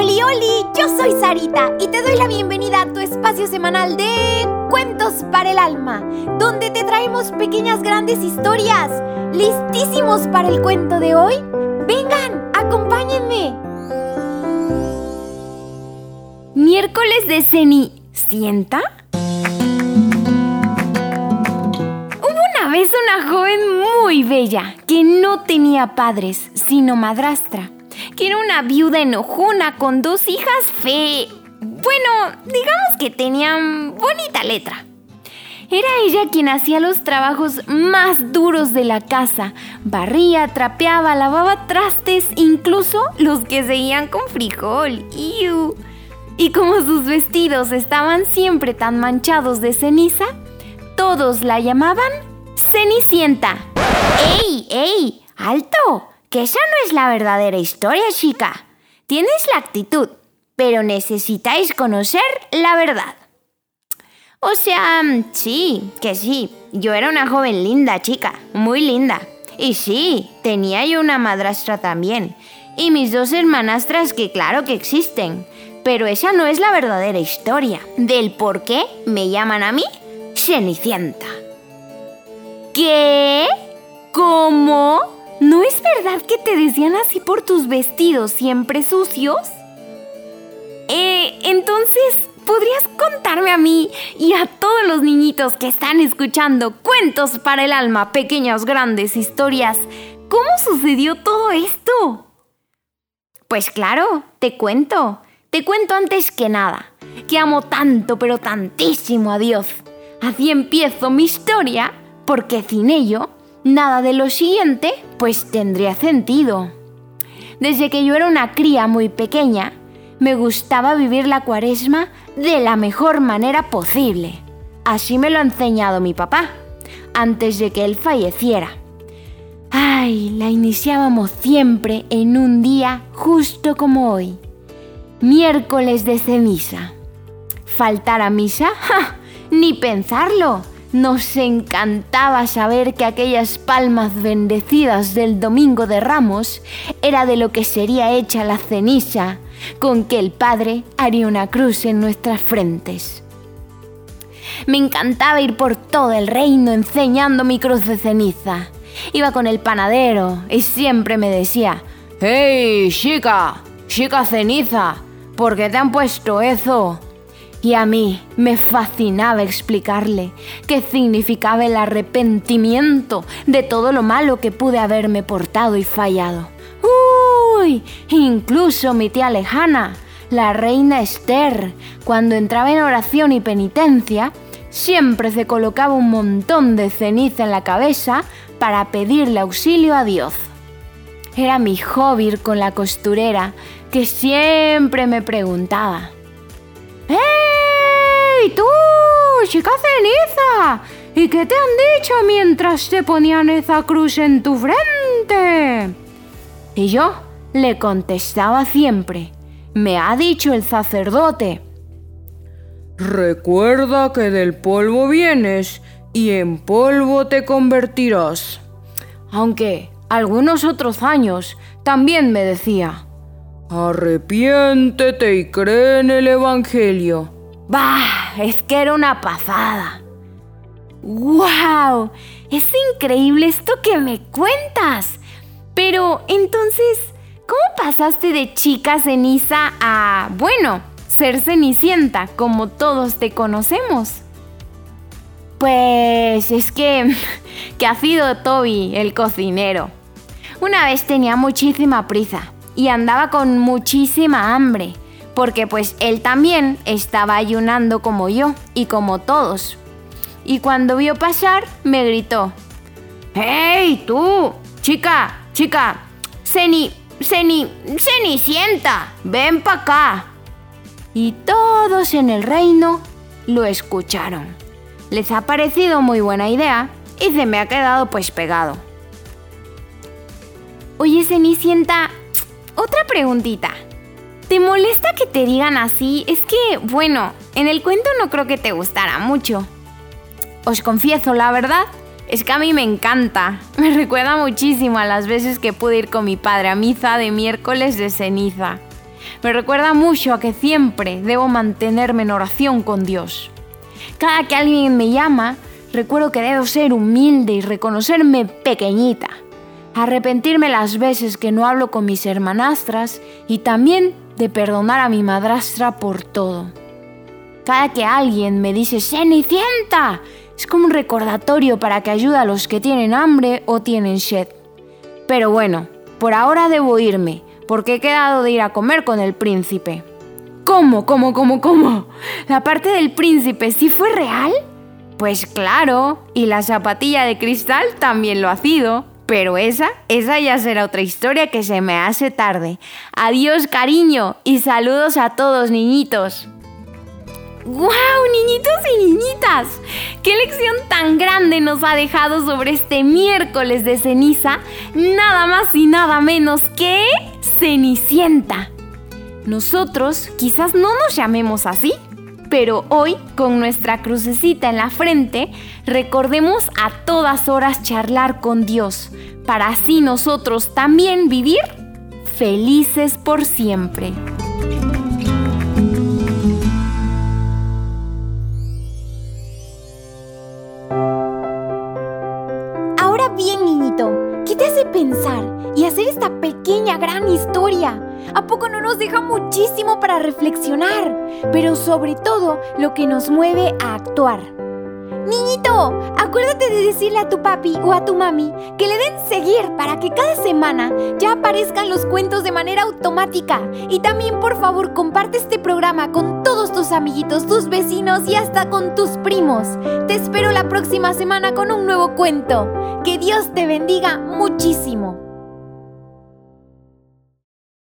Oli, oli, yo soy Sarita y te doy la bienvenida a tu espacio semanal de Cuentos para el Alma, donde te traemos pequeñas grandes historias. ¿Listísimos para el cuento de hoy? Vengan, acompáñenme. Miércoles de Ceni, ¿sienta? Hubo una vez una joven muy bella que no tenía padres, sino madrastra era una viuda enojona con dos hijas fe... Bueno, digamos que tenían bonita letra. Era ella quien hacía los trabajos más duros de la casa. Barría, trapeaba, lavaba trastes, incluso los que seguían con frijol. Y como sus vestidos estaban siempre tan manchados de ceniza, todos la llamaban Cenicienta. ¡Ey, ey! ¡Alto! Que esa no es la verdadera historia, chica. Tienes la actitud, pero necesitáis conocer la verdad. O sea, sí, que sí. Yo era una joven linda, chica, muy linda. Y sí, tenía yo una madrastra también. Y mis dos hermanastras que claro que existen. Pero esa no es la verdadera historia del por qué me llaman a mí Cenicienta. ¿Qué? ¿Cómo? ¿No es verdad que te decían así por tus vestidos siempre sucios? Eh, entonces, ¿podrías contarme a mí y a todos los niñitos que están escuchando cuentos para el alma, pequeñas, grandes historias, cómo sucedió todo esto? Pues claro, te cuento. Te cuento antes que nada, que amo tanto, pero tantísimo a Dios. Así empiezo mi historia, porque sin ello nada de lo siguiente pues tendría sentido. Desde que yo era una cría muy pequeña, me gustaba vivir la cuaresma de la mejor manera posible. Así me lo ha enseñado mi papá, antes de que él falleciera. Ay, la iniciábamos siempre en un día justo como hoy, miércoles de ceniza. ¿Faltar a misa? ¡Ja! Ni pensarlo. Nos encantaba saber que aquellas palmas bendecidas del Domingo de Ramos era de lo que sería hecha la ceniza con que el Padre haría una cruz en nuestras frentes. Me encantaba ir por todo el reino enseñando mi cruz de ceniza. Iba con el panadero y siempre me decía, ¡Hey, chica! ¡Chica ceniza! ¿Por qué te han puesto eso? Y a mí me fascinaba explicarle qué significaba el arrepentimiento de todo lo malo que pude haberme portado y fallado. ¡Uy! Incluso mi tía lejana, la reina Esther, cuando entraba en oración y penitencia, siempre se colocaba un montón de ceniza en la cabeza para pedirle auxilio a Dios. Era mi hobby con la costurera que siempre me preguntaba. ¡Ey, tú, chica ceniza! ¿Y qué te han dicho mientras te ponían esa cruz en tu frente? Y yo le contestaba siempre, me ha dicho el sacerdote. Recuerda que del polvo vienes y en polvo te convertirás. Aunque algunos otros años también me decía, Arrepiéntete y cree en el Evangelio. Bah, es que era una pasada. ¡Wow! Es increíble esto que me cuentas. Pero entonces, ¿cómo pasaste de chica ceniza a, bueno, ser cenicienta, como todos te conocemos? Pues es que, que ha sido Toby, el cocinero. Una vez tenía muchísima prisa y andaba con muchísima hambre porque pues él también estaba ayunando como yo y como todos. Y cuando vio pasar, me gritó, ¡Hey, tú! Chica, chica, Ceni, Ceni, Cenicienta, ven pa' acá. Y todos en el reino lo escucharon. Les ha parecido muy buena idea y se me ha quedado pues pegado. Oye, Cenicienta, otra preguntita. ¿Te molesta que te digan así? Es que, bueno, en el cuento no creo que te gustara mucho. Os confieso, la verdad, es que a mí me encanta. Me recuerda muchísimo a las veces que pude ir con mi padre a misa de miércoles de ceniza. Me recuerda mucho a que siempre debo mantenerme en oración con Dios. Cada que alguien me llama, recuerdo que debo ser humilde y reconocerme pequeñita, arrepentirme las veces que no hablo con mis hermanastras y también de perdonar a mi madrastra por todo. Cada que alguien me dice Cenicienta, es como un recordatorio para que ayude a los que tienen hambre o tienen sed. Pero bueno, por ahora debo irme, porque he quedado de ir a comer con el príncipe. ¿Cómo, cómo, cómo, cómo? ¿La parte del príncipe sí fue real? Pues claro, y la zapatilla de cristal también lo ha sido. Pero esa, esa ya será otra historia que se me hace tarde. Adiós cariño y saludos a todos niñitos. ¡Wow, niñitos y niñitas! ¡Qué lección tan grande nos ha dejado sobre este miércoles de ceniza! Nada más y nada menos que Cenicienta. Nosotros quizás no nos llamemos así, pero hoy, con nuestra crucecita en la frente, recordemos a todas horas charlar con Dios, para así nosotros también vivir felices por siempre. ¿Qué te hace pensar y hacer esta pequeña gran historia? ¿A poco no nos deja muchísimo para reflexionar? Pero sobre todo lo que nos mueve a actuar. Niñito, acuérdate de decirle a tu papi o a tu mami que le den seguir para que cada semana ya aparezcan los cuentos de manera automática. Y también por favor comparte este programa con todos tus amiguitos, tus vecinos y hasta con tus primos. Te espero la próxima semana con un nuevo cuento. Que Dios te bendiga muchísimo.